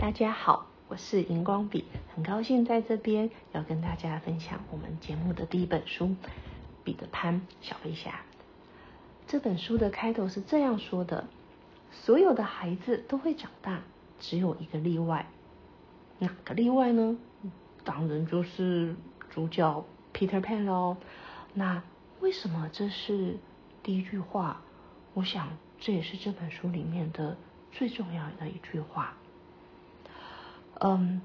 大家好，我是荧光笔，很高兴在这边要跟大家分享我们节目的第一本书《彼得潘小飞侠》。这本书的开头是这样说的：所有的孩子都会长大，只有一个例外。哪个例外呢？当然就是主角 Peter Pan 喽。那为什么这是第一句话？我想这也是这本书里面的最重要的一句话。嗯，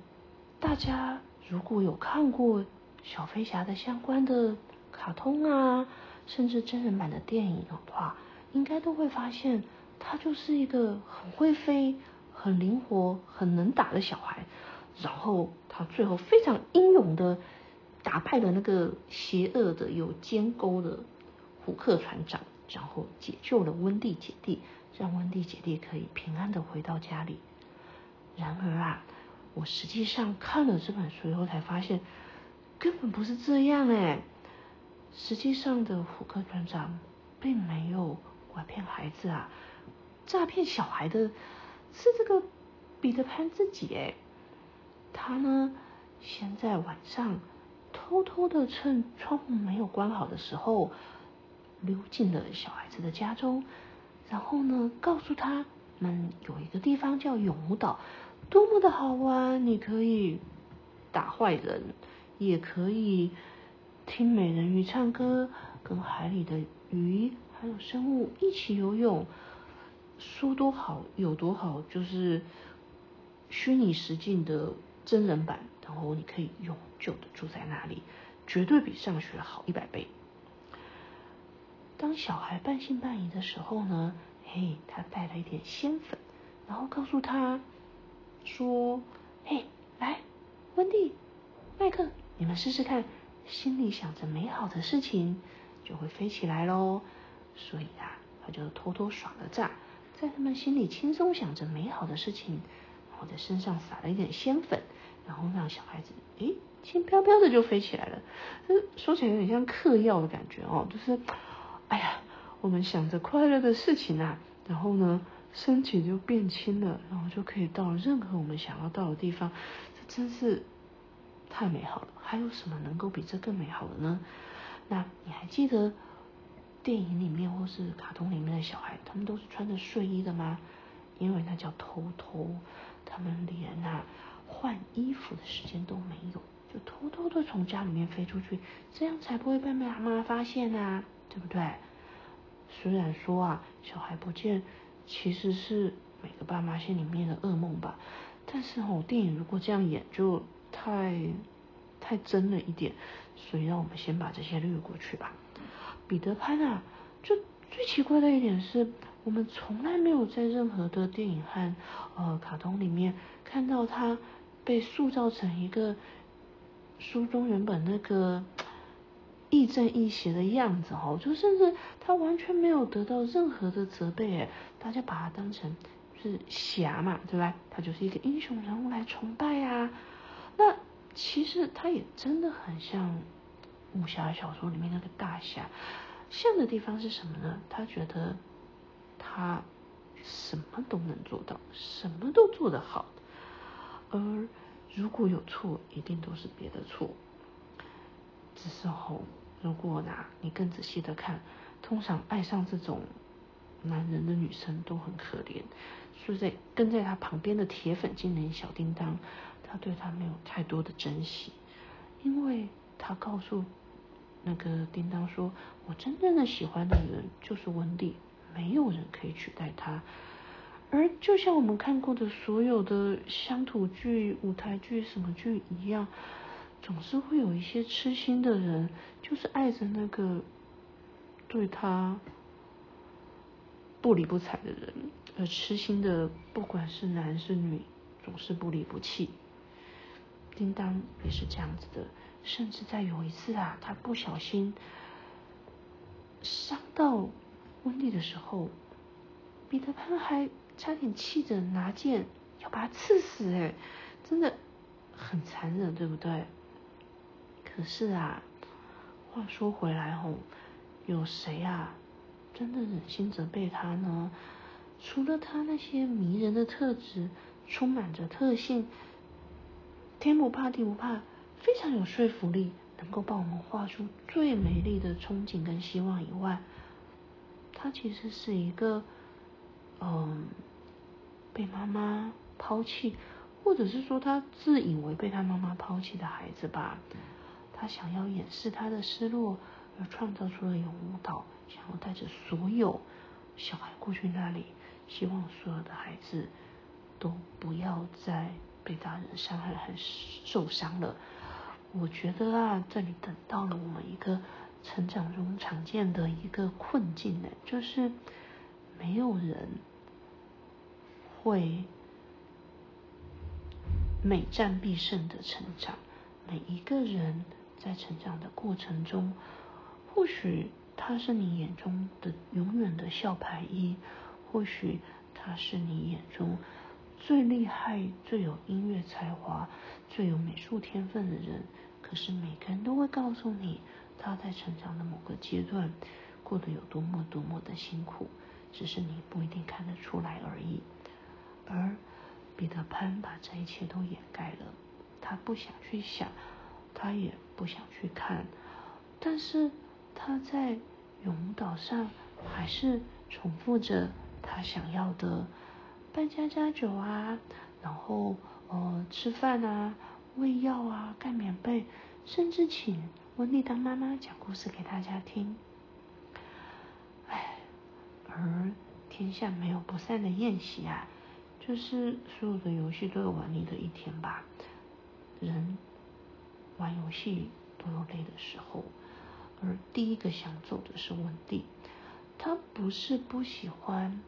大家如果有看过小飞侠的相关的卡通啊，甚至真人版的电影的话，应该都会发现他就是一个很会飞、很灵活、很能打的小孩。然后他最后非常英勇的打败了那个邪恶的有尖钩的胡克船长，然后解救了温蒂姐弟，让温蒂姐弟可以平安的回到家里。然而啊。我实际上看了这本书以后，才发现根本不是这样哎。实际上的虎克船长并没有拐骗孩子啊，诈骗小孩的是这个彼得潘自己哎。他呢，先在晚上偷偷的趁窗户没有关好的时候，溜进了小孩子的家中，然后呢，告诉他们有一个地方叫永无岛。多么的好玩！你可以打坏人，也可以听美人鱼唱歌，跟海里的鱼还有生物一起游泳。说多好有多好，就是虚拟实境的真人版，然后你可以永久的住在那里，绝对比上学好一百倍。当小孩半信半疑的时候呢，嘿，他带了一点仙粉，然后告诉他。说：“嘿，来，温蒂、麦克，你们试试看，心里想着美好的事情，就会飞起来喽。所以啊，他就偷偷耍了诈，在他们心里轻松想着美好的事情，然后在身上撒了一点仙粉，然后让小孩子诶轻飘飘的就飞起来了。这说起来有点像嗑药的感觉哦，就是哎呀，我们想着快乐的事情啊，然后呢。”身体就变轻了，然后就可以到任何我们想要到的地方，这真是太美好了！还有什么能够比这更美好的呢？那你还记得电影里面或是卡通里面的小孩，他们都是穿着睡衣的吗？因为那叫偷偷，他们连啊换衣服的时间都没有，就偷偷的从家里面飞出去，这样才不会被妈妈发现啊，对不对？虽然说啊，小孩不见。其实是每个爸妈心里面的噩梦吧，但是哦，电影如果这样演就太太真了一点，所以让我们先把这些略过去吧。彼得潘啊，就最奇怪的一点是，我们从来没有在任何的电影和呃卡通里面看到他被塑造成一个书中原本那个。亦正亦邪的样子哦，就甚至他完全没有得到任何的责备诶，大家把他当成是侠嘛，对吧？他就是一个英雄人物来崇拜呀。那其实他也真的很像武侠小说里面那个大侠，像的地方是什么呢？他觉得他什么都能做到，什么都做得好，而如果有错，一定都是别的错。只是吼，如果呢，你更仔细的看，通常爱上这种男人的女生都很可怜。所以在跟在他旁边的铁粉精灵小叮当，他对他没有太多的珍惜，因为他告诉那个叮当说：“我真正的喜欢的人就是温蒂，没有人可以取代他。”而就像我们看过的所有的乡土剧、舞台剧什么剧一样。总是会有一些痴心的人，就是爱着那个对他不理不睬的人，而痴心的不管是男是女，总是不离不弃。叮当也是这样子的，甚至在有一次啊，他不小心伤到温蒂的时候，彼得潘还差点气着拿剑要把他刺死，哎，真的很残忍，对不对？可是啊，话说回来吼，有谁啊真的忍心责备他呢？除了他那些迷人的特质，充满着特性，天不怕地不怕，非常有说服力，能够帮我们画出最美丽的憧憬跟希望以外，他其实是一个，嗯，被妈妈抛弃，或者是说他自以为被他妈妈抛弃的孩子吧。他想要掩饰他的失落，而创造出了永舞蹈，想要带着所有小孩过去那里，希望所有的孩子都不要再被大人伤害和受伤了。我觉得啊，这里等到了我们一个成长中常见的一个困境呢，就是没有人会每战必胜的成长，每一个人。在成长的过程中，或许他是你眼中的永远的校牌一，或许他是你眼中最厉害、最有音乐才华、最有美术天分的人。可是每个人都会告诉你，他在成长的某个阶段过得有多么多么的辛苦，只是你不一定看得出来而已。而彼得潘把这一切都掩盖了，他不想去想。他也不想去看，但是他在永岛上还是重复着他想要的办家家酒啊，然后呃吃饭啊、喂药啊、盖棉被，甚至请温蒂当妈妈讲故事给大家听。唉，而天下没有不散的宴席啊，就是所有的游戏都有玩腻的一天吧，人。玩游戏都有累的时候，而第一个想走的是温蒂。他不是不喜欢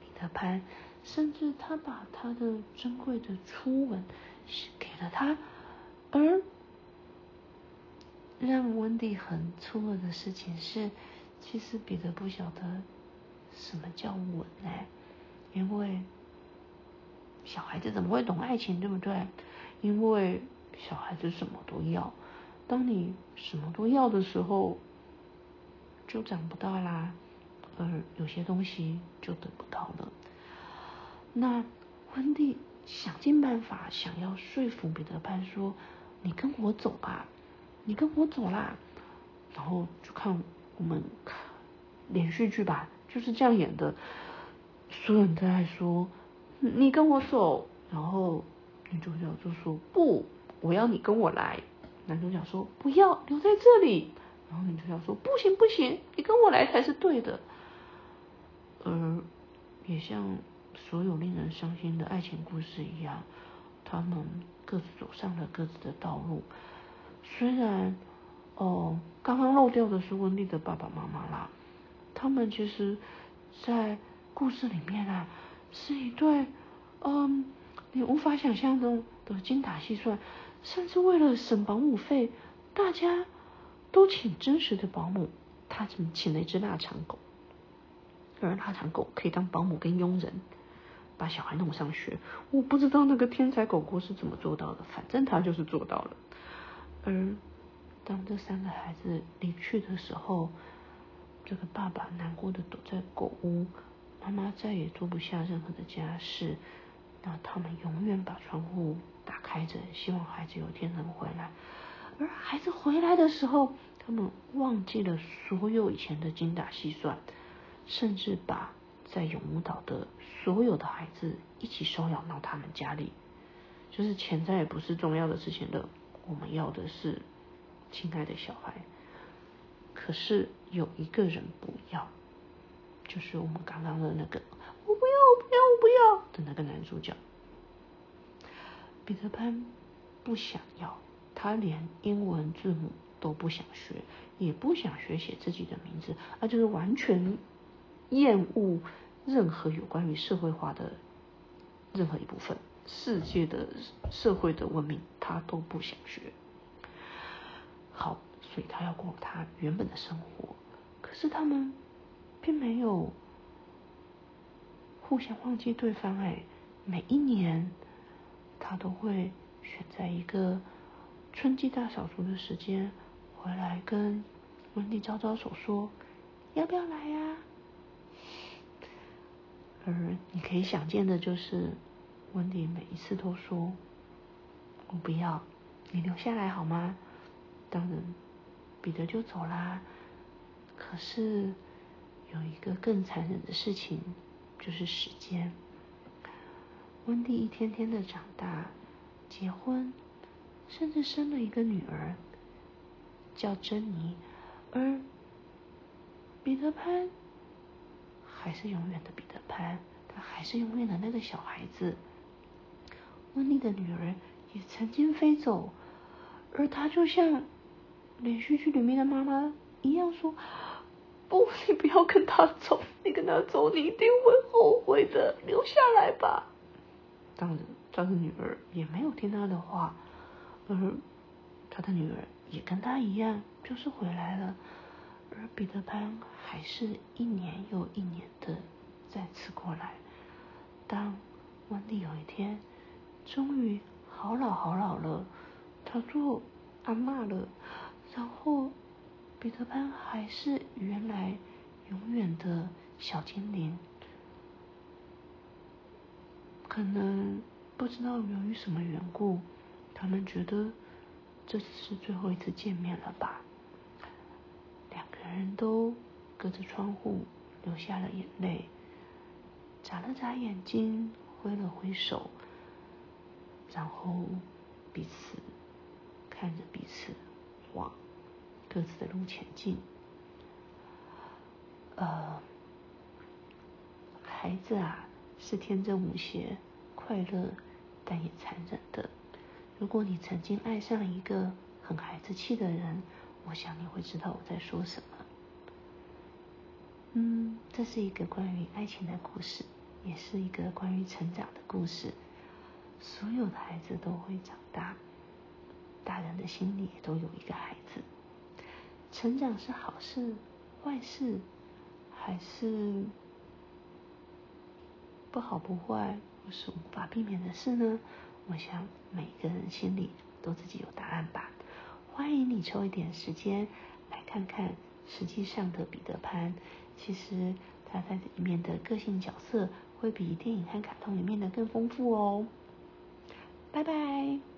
彼得潘，甚至他把他的珍贵的初吻是给了他。而让温蒂很错愕的事情是，其实彼得不晓得什么叫吻呢？因为小孩子怎么会懂爱情，对不对？因为。小孩子什么都要，当你什么都要的时候，就长不大啦，而有些东西就得不到了。那温蒂想尽办法想要说服彼得潘说：“你跟我走吧，你跟我走啦。”然后就看我们连续剧吧，就是这样演的。所有人都在说：“你跟我走。”然后女主角就说：“不。”我要你跟我来，男主角说不要留在这里，然后女主角说不行不行，你跟我来才是对的。而也像所有令人伤心的爱情故事一样，他们各自走上了各自的道路。虽然哦，刚刚漏掉的是温蒂的爸爸妈妈啦，他们其实，在故事里面啊，是一对嗯，你无法想象中的精打细算。甚至为了省保姆费，大家都请真实的保姆。他怎么请了一只腊肠狗，而腊肠狗可以当保姆跟佣人，把小孩弄上学。我不知道那个天才狗狗是怎么做到的，反正他就是做到了。而当这三个孩子离去的时候，这个爸爸难过的躲在狗屋，妈妈再也做不下任何的家事。那他们永远把窗户打开着，希望孩子有天能回来。而孩子回来的时候，他们忘记了所有以前的精打细算，甚至把在永舞岛的所有的孩子一起收养到他们家里。就是钱再也不是重要的事情了，我们要的是亲爱的小孩。可是有一个人不要，就是我们刚刚的那个。我不要，我不要不要的那个男主角，彼得潘不想要，他连英文字母都不想学，也不想学写自己的名字，而就是完全厌恶任何有关于社会化的任何一部分，世界的社会的文明他都不想学。好，所以他要过他原本的生活，可是他们并没有。互相忘记对方哎，每一年他都会选在一个春季大扫除的时间回来跟温蒂招招手说要不要来呀？而你可以想见的就是温迪每一次都说：“我不要，你留下来好吗？”当然，彼得就走啦。可是有一个更残忍的事情，就是时间。温蒂一天天的长大，结婚，甚至生了一个女儿，叫珍妮，而彼得潘还是永远的彼得潘，他还是永远的那个小孩子。温蒂的女儿也曾经飞走，而他就像连续剧里面的妈妈一样说：“不，你不要跟他走，你跟他走，你一定会后悔的，留下来吧。”当然，他的女儿也没有听他的话，而他的女儿也跟他一样，就是回来了。而彼得潘还是一年又一年的再次过来。当温蒂有一天。终于好老好老了，他做阿妈了。然后彼得潘还是原来永远的小精灵。可能不知道由于什么缘故，他们觉得这次是最后一次见面了吧？两个人都隔着窗户流下了眼泪，眨了眨眼睛，挥了挥手。然后彼此看着彼此，往各自的路前进。呃，孩子啊，是天真无邪、快乐，但也残忍的。如果你曾经爱上一个很孩子气的人，我想你会知道我在说什么。嗯，这是一个关于爱情的故事，也是一个关于成长的故事。所有的孩子都会长大，大人的心里都有一个孩子。成长是好事、坏事，还是不好不坏，或是无法避免的事呢？我想每个人心里都自己有答案吧。欢迎你抽一点时间来看看，实际上的彼得潘，其实他在里面的个性角色会比电影和卡通里面的更丰富哦。拜拜。